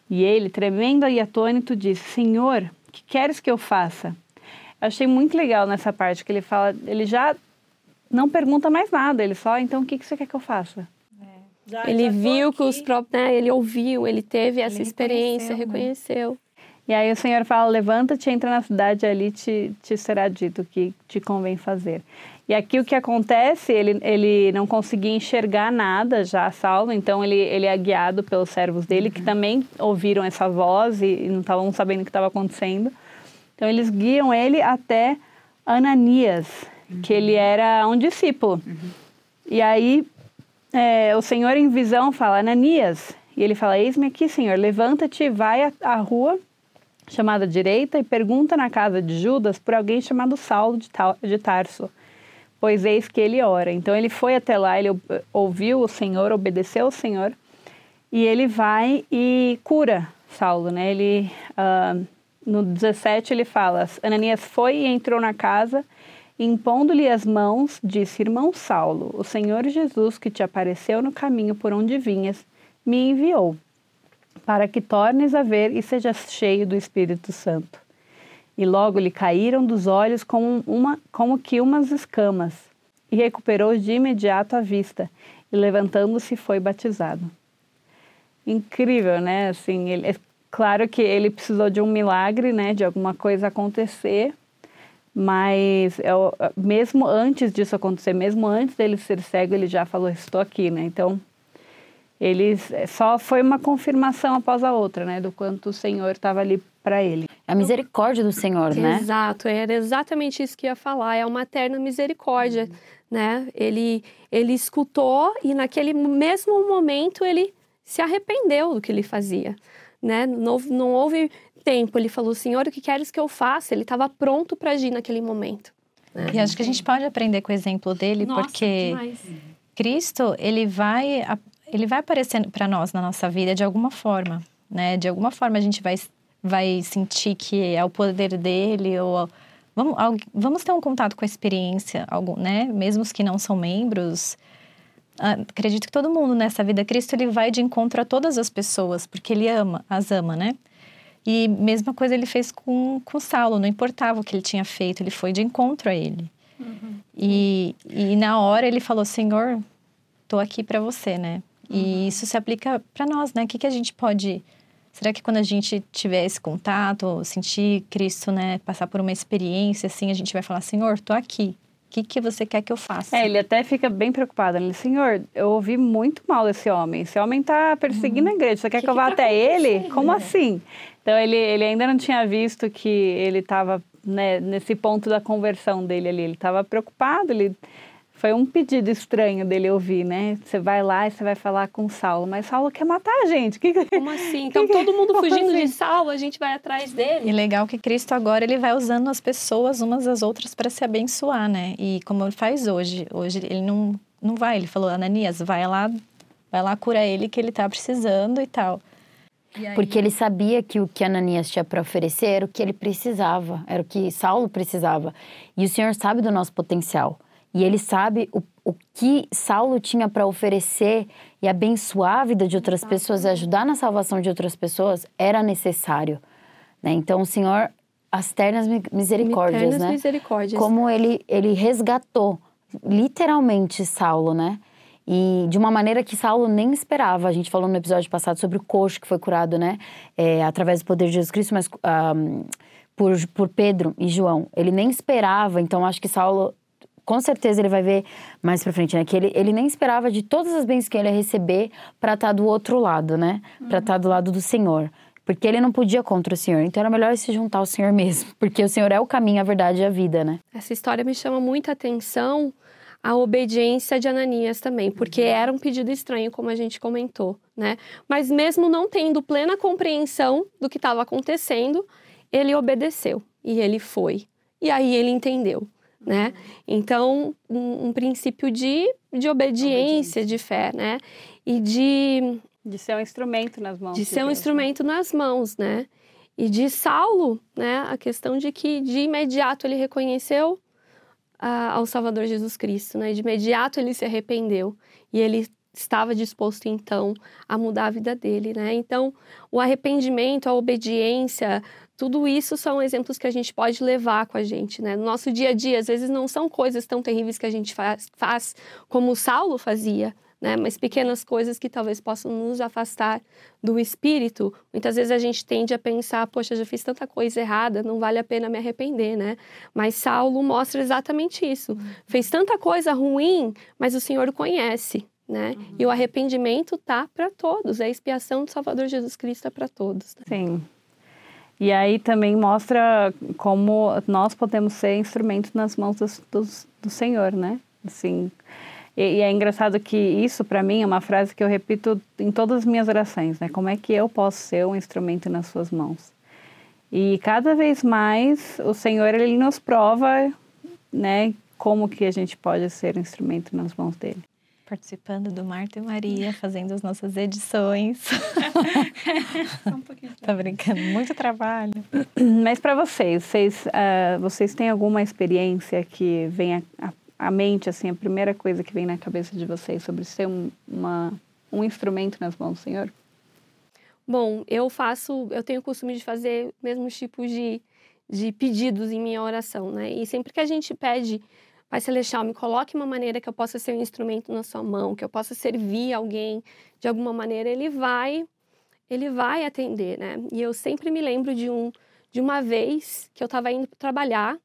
E ele, tremendo e atônito, disse: Senhor, que queres que eu faça? Eu achei muito legal nessa parte que ele fala, ele já não pergunta mais nada, ele só, então o que, que você quer que eu faça? ele viu que os próprios, né? Ele ouviu, ele teve essa experiência, reconheceu, reconheceu. E aí o Senhor fala: levanta-te, entra na cidade, ali te, te será dito o que te convém fazer. E aqui o que acontece, ele, ele não conseguia enxergar nada já, Saulo, então ele, ele é guiado pelos servos dele, que também ouviram essa voz e, e não estavam sabendo o que estava acontecendo. Então eles guiam ele até Ananias, que ele era um discípulo. E aí é, o Senhor em visão fala, Ananias, e ele fala, eis-me aqui, Senhor, levanta-te, vai à, à chamada direita e pergunta na casa de Judas por alguém chamado Saulo de, Tarso, pois eis que ele ora. Então ele foi até lá, ele ou- ouviu o Senhor, obedeceu ao Senhor, e ele vai e cura Saulo, né? Ele, ah, no 17 ele fala, Ananias foi e entrou na casa, impondo-lhe as mãos, disse, irmão Saulo, o Senhor Jesus que te apareceu no caminho por onde vinhas, me enviou para que tornes a ver e sejas cheio do Espírito Santo. E logo lhe caíram dos olhos como, uma, como que umas escamas, e recuperou de imediato a vista, e levantando-se foi batizado. Incrível, né? Assim, ele, é claro que ele precisou de um milagre, né? De alguma coisa acontecer, mas eu, mesmo antes disso acontecer, mesmo antes dele ser cego, ele já falou: Estou aqui, né? Então, eles só foi uma confirmação após a outra, né, do quanto o Senhor estava ali para ele. A misericórdia do Senhor, né? Exato, era exatamente isso que eu ia falar, é uma eterna misericórdia, né? Ele, ele escutou e naquele mesmo momento ele se arrependeu do que ele fazia, né? Não, houve- não houve tempo, ele falou, Senhor, o que queres que eu faça? Ele estava pronto para agir naquele momento. E acho que a gente pode aprender com o exemplo dele, Nossa, porque demais. Cristo, ele vai, ele vai aparecendo para nós na nossa vida de alguma forma, né? De alguma forma a gente vai, vai sentir que é o poder dele ou vamos, vamos ter um contato com a experiência, algum, né? Mesmo os que não são membros, acredito que todo mundo nessa vida Cristo ele vai de encontro a todas as pessoas porque ele ama, as ama, né? E mesma coisa ele fez com, com Saulo, não importava o que ele tinha feito, ele foi de encontro a ele. Uhum. E, e na hora ele falou: Senhor, estou aqui para você, né? Uhum. E isso se aplica para nós, né? O que, que a gente pode. Será que quando a gente tiver esse contato, sentir Cristo, né, passar por uma experiência assim, a gente vai falar: Senhor, estou aqui. O que, que você quer que eu faça? É, ele até fica bem preocupado. Ele, Senhor, eu ouvi muito mal desse homem. Esse homem está perseguindo uhum. a igreja. Você quer que, que eu vá tá até ele? Como assim? Então, ele, ele ainda não tinha visto que ele estava né, nesse ponto da conversão dele ali. Ele estava preocupado, ele foi um pedido estranho dele ouvir, né? Você vai lá e você vai falar com Saulo, mas Saulo quer matar a gente. Que, Como assim? Então que, todo mundo fugindo assim? de Saulo, a gente vai atrás dele. E legal que Cristo agora ele vai usando as pessoas umas às outras para se abençoar, né? E como ele faz hoje, hoje ele não não vai, ele falou Ananias, vai lá, vai lá cura ele que ele tá precisando e tal. Porque ele sabia que o que Ananias tinha para oferecer era o que ele precisava, era o que Saulo precisava. E o Senhor sabe do nosso potencial. E ele sabe o, o que Saulo tinha para oferecer e abençoar a vida de outras pessoas e ajudar na salvação de outras pessoas era necessário. Né? Então, o Senhor, as ternas misericórdias, Eternas né? misericórdias. Como ele, ele resgatou, literalmente, Saulo, né? E de uma maneira que Saulo nem esperava. A gente falou no episódio passado sobre o coxo que foi curado, né? É, através do poder de Jesus Cristo, mas um, por, por Pedro e João. Ele nem esperava, então acho que Saulo com certeza ele vai ver mais pra frente, né? Que ele, ele nem esperava de todas as bênçãos que ele ia receber para estar tá do outro lado, né? Uhum. Para estar tá do lado do Senhor. Porque ele não podia contra o Senhor. Então era melhor se juntar ao Senhor mesmo. Porque o Senhor é o caminho, a verdade e a vida, né? Essa história me chama muita atenção a obediência de Ananias também, porque era um pedido estranho, como a gente comentou, né? Mas mesmo não tendo plena compreensão do que estava acontecendo, ele obedeceu e ele foi. E aí ele entendeu, né? Então, um, um princípio de, de obediência, obediência, de fé, né? E de... De ser um instrumento nas mãos. De, de ser Deus, um né? instrumento né? nas mãos, né? E de Saulo, né? A questão de que de imediato ele reconheceu ao Salvador Jesus Cristo, né? De imediato ele se arrependeu e ele estava disposto então a mudar a vida dele, né? Então, o arrependimento, a obediência, tudo isso são exemplos que a gente pode levar com a gente, né? No nosso dia a dia, às vezes não são coisas tão terríveis que a gente faz, faz como Saulo fazia, né? Mas pequenas coisas que talvez possam nos afastar do espírito. Muitas vezes a gente tende a pensar, poxa, já fiz tanta coisa errada, não vale a pena me arrepender, né? Mas Saulo mostra exatamente isso. Uhum. Fez tanta coisa ruim, mas o Senhor o conhece, né? Uhum. E o arrependimento tá para todos, a expiação do Salvador Jesus Cristo é para todos. Né? Sim. E aí também mostra como nós podemos ser instrumentos nas mãos do, Senhor, né? Assim, e, e é engraçado que isso, para mim, é uma frase que eu repito em todas as minhas orações, né? Como é que eu posso ser um instrumento nas suas mãos? E cada vez mais o Senhor, ele nos prova, né? Como que a gente pode ser um instrumento nas mãos dele participando do Marta e Maria, fazendo as nossas edições. um tá brincando, muito trabalho. Mas para vocês, vocês, uh, vocês têm alguma experiência que venha a, a mente, assim, a primeira coisa que vem na cabeça de vocês sobre ser um, uma, um instrumento nas mãos do Senhor? Bom, eu faço, eu tenho o costume de fazer mesmos tipos de, de pedidos em minha oração, né? E sempre que a gente pede, Pai Celestial, me coloque uma maneira que eu possa ser um instrumento na sua mão, que eu possa servir alguém de alguma maneira, ele vai, ele vai atender, né? E eu sempre me lembro de um, de uma vez que eu estava indo trabalhar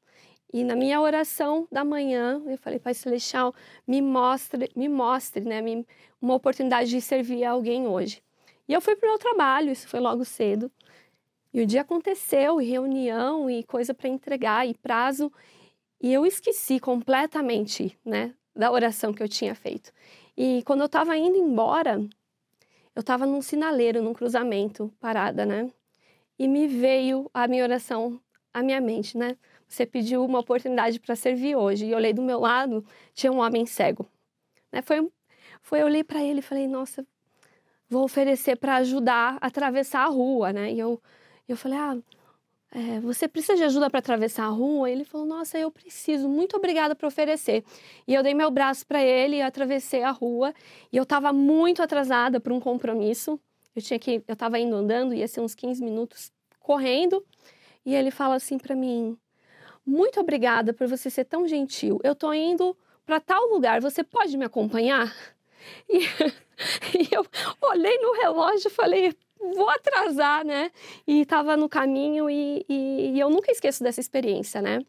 e na minha oração da manhã, eu falei, Pai Celestial, me mostre, me mostre, né, me, uma oportunidade de servir alguém hoje. E eu fui para o meu trabalho, isso foi logo cedo. E o dia aconteceu, e reunião, e coisa para entregar, e prazo. E eu esqueci completamente, né, da oração que eu tinha feito. E quando eu estava indo embora, eu estava num sinaleiro, num cruzamento, parada, né? E me veio a minha oração à minha mente, né? Você pediu uma oportunidade para servir hoje. E eu olhei do meu lado, tinha um homem cego. Né? Foi foi eu olhei para ele e falei, nossa, vou oferecer para ajudar a atravessar a rua, né? E eu, eu falei, ah, é, você precisa de ajuda para atravessar a rua? Ele falou, nossa, eu preciso, muito obrigada por oferecer. E eu dei meu braço para ele e atravessei a rua. E eu estava muito atrasada para um compromisso. Eu tinha que, eu estava indo andando, ia ser uns 15 minutos correndo. E ele fala assim para mim, muito obrigada por você ser tão gentil. Eu tô indo para tal lugar, você pode me acompanhar? E, e eu olhei no relógio e falei, vou atrasar, né? E estava no caminho e, e, e, eu nunca esqueço dessa experiência, né?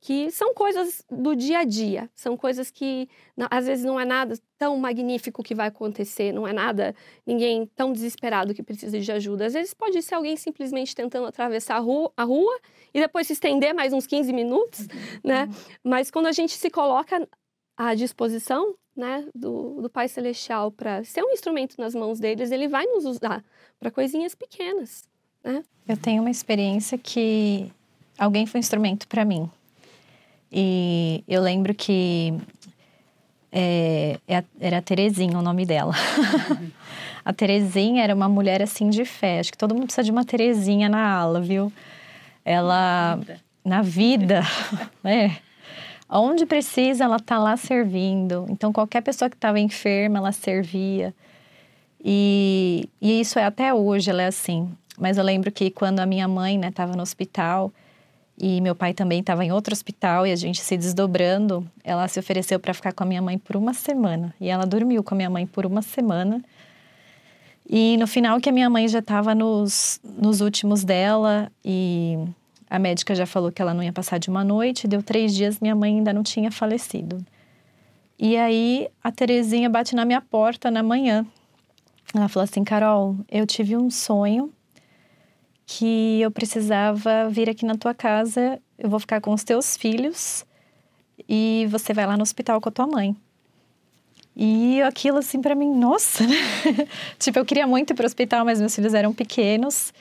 Que são coisas do dia a dia, são coisas que às vezes não é nada tão magnífico que vai acontecer, não é nada, ninguém tão desesperado que precisa de ajuda. Às vezes pode ser alguém simplesmente tentando atravessar a rua, a rua e depois se estender mais uns 15 minutos, né? Mas quando a gente se coloca à disposição, né, do, do Pai Celestial para ser um instrumento nas mãos deles, ele vai nos usar para coisinhas pequenas, né? Eu tenho uma experiência que alguém foi instrumento para mim. E eu lembro que é, é era a Terezinha o nome dela. a Terezinha era uma mulher assim de fé. Acho que todo mundo precisa de uma Terezinha na ala, viu? Ela na vida, né? Onde precisa, ela tá lá servindo. Então, qualquer pessoa que estava enferma, ela servia. E, e isso é até hoje, ela é assim. Mas eu lembro que quando a minha mãe, né, estava no hospital e meu pai também estava em outro hospital e a gente se desdobrando, ela se ofereceu para ficar com a minha mãe por uma semana. E ela dormiu com a minha mãe por uma semana. E no final que a minha mãe já estava nos, nos últimos dela e a médica já falou que ela não ia passar de uma noite, deu três dias, minha mãe ainda não tinha falecido. E aí a Terezinha bate na minha porta na manhã. Ela falou assim: Carol, eu tive um sonho que eu precisava vir aqui na tua casa, eu vou ficar com os teus filhos e você vai lá no hospital com a tua mãe. E aquilo assim para mim, nossa, né? tipo, eu queria muito ir para o hospital, mas meus filhos eram pequenos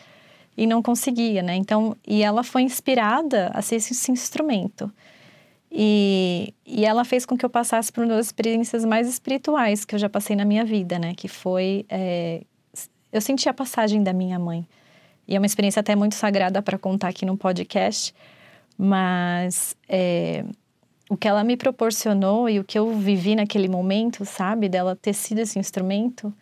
e não conseguia, né? Então, e ela foi inspirada a ser esse, esse instrumento. E, e ela fez com que eu passasse por uma das experiências mais espirituais que eu já passei na minha vida, né? Que foi. É, eu senti a passagem da minha mãe. E é uma experiência até muito sagrada para contar aqui no podcast, mas é, o que ela me proporcionou e o que eu vivi naquele momento, sabe? Dela ter sido esse instrumento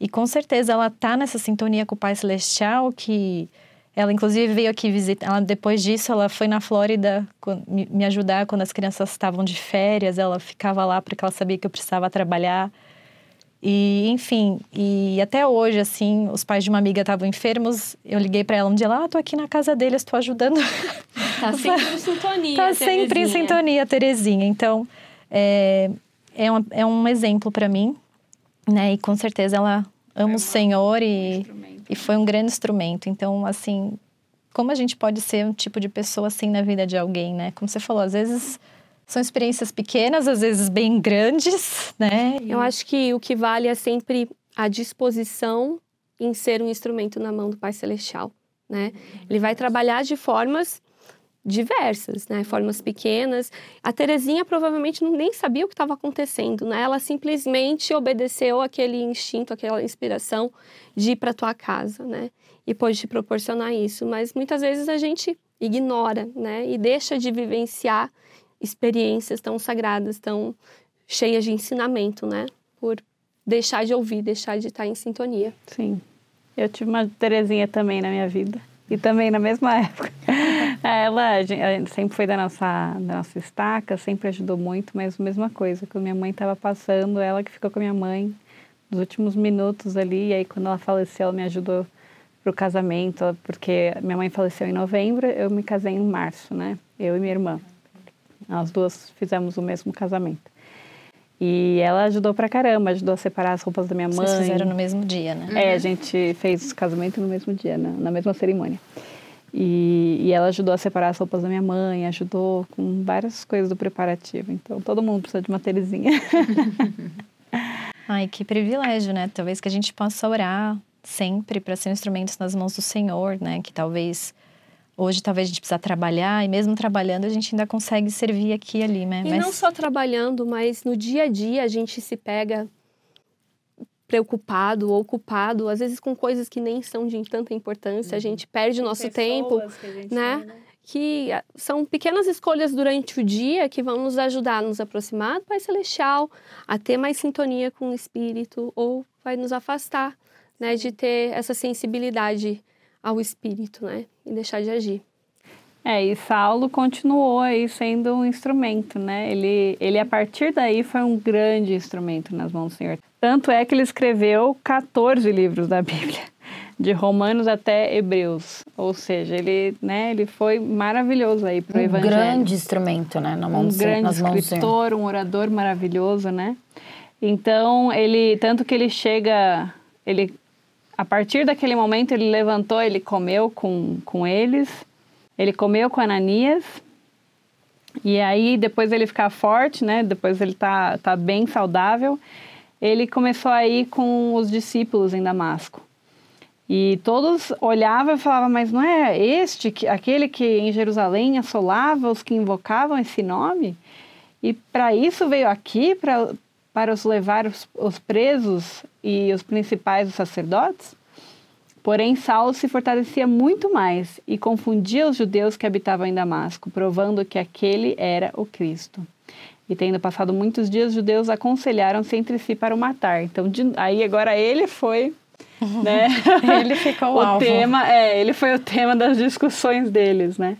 e com certeza ela tá nessa sintonia com o Pai Celestial, que ela inclusive veio aqui visitar. Ela, depois disso, ela foi na Flórida me ajudar quando as crianças estavam de férias. Ela ficava lá porque ela sabia que eu precisava trabalhar. E, enfim, e até hoje, assim, os pais de uma amiga estavam enfermos. Eu liguei para ela um dia lá, ah, tô aqui na casa deles, estou ajudando. Tá sempre em sintonia. Tá sempre em sintonia, Terezinha. Então, é, é, é um exemplo para mim né? E com certeza ela ama o Senhor e, e foi um grande instrumento. Então, assim, como a gente pode ser um tipo de pessoa assim na vida de alguém, né? Como você falou, às vezes são experiências pequenas, às vezes bem grandes, né? Eu acho que o que vale é sempre a disposição em ser um instrumento na mão do Pai Celestial, né? Ele vai trabalhar de formas diversas, né? Formas pequenas. A Terezinha provavelmente nem sabia o que estava acontecendo, né? Ela simplesmente obedeceu aquele instinto, aquela inspiração de ir para tua casa, né? E pôde te proporcionar isso. Mas muitas vezes a gente ignora, né? E deixa de vivenciar experiências tão sagradas, tão cheias de ensinamento, né? Por deixar de ouvir, deixar de estar em sintonia. Sim. Eu tive uma Terezinha também na minha vida. E também na mesma época. Ela, sempre foi da nossa, da nossa estaca, sempre ajudou muito, mas a mesma coisa. Quando minha mãe estava passando, ela que ficou com a minha mãe nos últimos minutos ali. E aí, quando ela faleceu, ela me ajudou para o casamento, porque minha mãe faleceu em novembro, eu me casei em março, né? Eu e minha irmã. As duas fizemos o mesmo casamento. E ela ajudou pra caramba, ajudou a separar as roupas da minha mãe. Vocês fizeram no mesmo dia, né? É, a gente fez o casamento no mesmo dia, na, na mesma cerimônia. E, e, ela ajudou a separar as roupas da minha mãe, ajudou com várias coisas do preparativo. Então, todo mundo precisa de uma Terezinha. Ai, que privilégio, né? Talvez que a gente possa orar sempre para ser instrumentos nas mãos do Senhor, né? Que talvez Hoje talvez a gente precisa trabalhar e mesmo trabalhando a gente ainda consegue servir aqui e ali, né? E mas... não só trabalhando, mas no dia a dia a gente se pega preocupado ou ocupado, às vezes com coisas que nem são de tanta importância, a gente perde o nosso tempo, né? Tem, né? que ah, são pequenas escolhas durante o dia que vão nos ajudar a nos aproximar do Pai Celestial, a ter mais sintonia com o Espírito, ou vai nos afastar, né, de ter essa sensibilidade ao Espírito, né, e deixar de agir. É, e Saulo continuou aí sendo um instrumento, né? Ele, ele a partir daí foi um grande instrumento nas mãos do Senhor. Tanto é que ele escreveu 14 livros da Bíblia de Romanos até Hebreus. Ou seja, ele, né, ele foi maravilhoso aí para o um evangelho. Um grande instrumento, né, na mão um do grande nas escritor, um orador maravilhoso, né? Então, ele tanto que ele chega, ele a partir daquele momento ele levantou, ele comeu com, com eles, ele comeu com Ananias, e aí depois ele ficar forte, né? Depois ele tá, tá bem saudável, ele começou a ir com os discípulos em Damasco. E todos olhavam e falavam, mas não é este, que, aquele que em Jerusalém assolava os que invocavam esse nome? E para isso veio aqui, pra, para os levar os, os presos e os principais os sacerdotes? Porém, Saulo se fortalecia muito mais e confundia os judeus que habitavam em Damasco, provando que aquele era o Cristo. E tendo passado muitos dias, os judeus aconselharam-se entre si para o matar. Então, de, aí agora ele foi né? ele ficou o alvo. tema, é, ele foi o tema das discussões deles, né?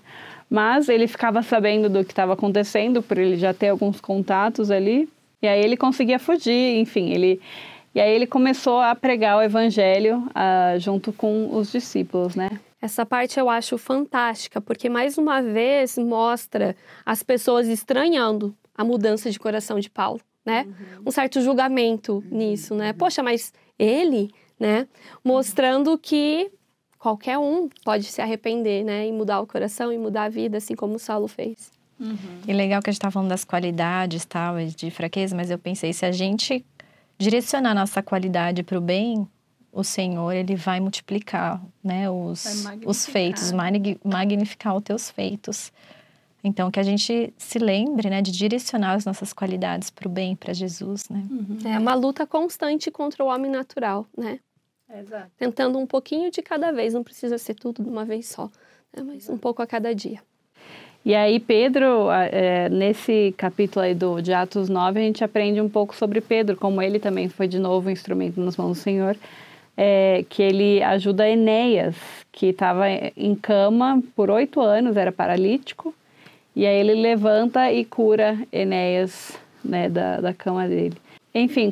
Mas ele ficava sabendo do que estava acontecendo por ele já ter alguns contatos ali, e aí ele conseguia fugir, enfim, ele e aí ele começou a pregar o evangelho uh, junto com os discípulos, né? Essa parte eu acho fantástica, porque mais uma vez mostra as pessoas estranhando a mudança de coração de Paulo, né? Uhum. Um certo julgamento uhum. nisso, né? Poxa, mas ele né? Mostrando que qualquer um pode se arrepender, né? E mudar o coração e mudar a vida, assim como o Saulo fez. Uhum. E legal que a gente está falando das qualidades, tal, de fraqueza, mas eu pensei, se a gente direcionar nossa qualidade para o bem, o Senhor, ele vai multiplicar, né? Os, os feitos, magnificar os teus feitos. Então, que a gente se lembre, né, de direcionar as nossas qualidades para o bem, para Jesus, né? Uhum. É uma luta constante contra o homem natural, né? Exato. Tentando um pouquinho de cada vez, não precisa ser tudo de uma vez só, né? mas um pouco a cada dia. E aí, Pedro, é, nesse capítulo aí do, de Atos 9, a gente aprende um pouco sobre Pedro, como ele também foi de novo um instrumento nas mãos do Senhor, é, que ele ajuda Enéas, que estava em cama por oito anos, era paralítico, e aí ele levanta e cura Enéas né, da, da cama dele. Enfim,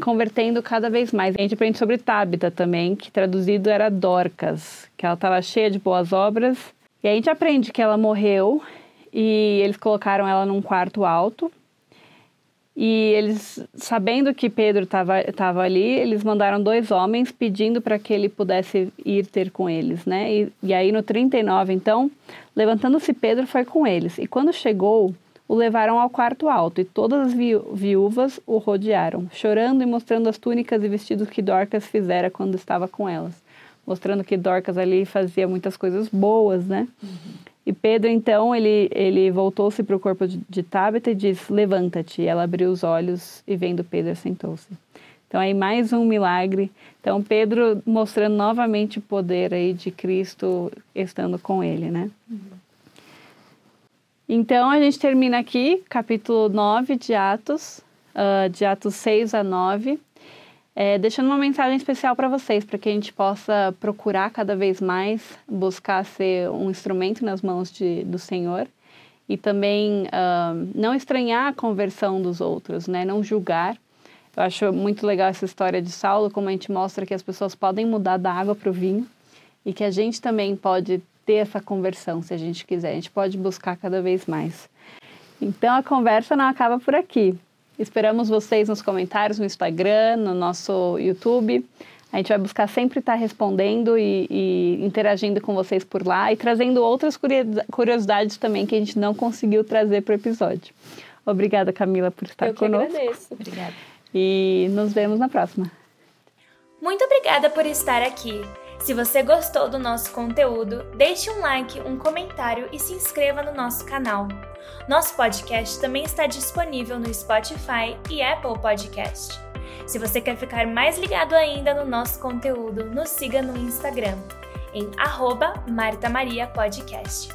convertendo cada vez mais. A gente aprende sobre Tábita também, que traduzido era Dorcas, que ela estava cheia de boas obras. E a gente aprende que ela morreu e eles colocaram ela num quarto alto e eles, sabendo que Pedro estava ali, eles mandaram dois homens pedindo para que ele pudesse ir ter com eles, né? E, e aí no 39, então, levantando-se Pedro foi com eles. E quando chegou, o levaram ao quarto alto e todas as viúvas o rodearam, chorando e mostrando as túnicas e vestidos que Dorcas fizera quando estava com elas. Mostrando que Dorcas ali fazia muitas coisas boas, né? Uhum. E Pedro, então, ele, ele voltou-se para o corpo de, de Tabita e disse: Levanta-te. Ela abriu os olhos e, vendo Pedro, sentou-se. Então, aí mais um milagre. Então, Pedro mostrando novamente o poder aí de Cristo estando com ele, né? Uhum. Então, a gente termina aqui, capítulo 9 de Atos, uh, de Atos 6 a 9 é, deixando uma mensagem especial para vocês, para que a gente possa procurar cada vez mais buscar ser um instrumento nas mãos de, do Senhor e também uh, não estranhar a conversão dos outros, né? não julgar. Eu acho muito legal essa história de Saulo, como a gente mostra que as pessoas podem mudar da água para o vinho e que a gente também pode ter essa conversão, se a gente quiser. A gente pode buscar cada vez mais. Então a conversa não acaba por aqui. Esperamos vocês nos comentários no Instagram, no nosso YouTube. A gente vai buscar sempre estar respondendo e, e, interagindo com vocês por lá e trazendo outras curiosidades também que a gente não conseguiu trazer para o episódio. Obrigada, Camila, por estar Eu conosco. Eu agradeço. Obrigada. E nos vemos na próxima. Muito obrigada por estar aqui. Se você gostou do nosso conteúdo, deixe um like, um comentário e se inscreva no nosso canal. Nosso podcast também está disponível no Spotify e Apple Podcast. Se você quer ficar mais ligado ainda no nosso conteúdo, nos siga no Instagram em arroba Marta Maria Podcast.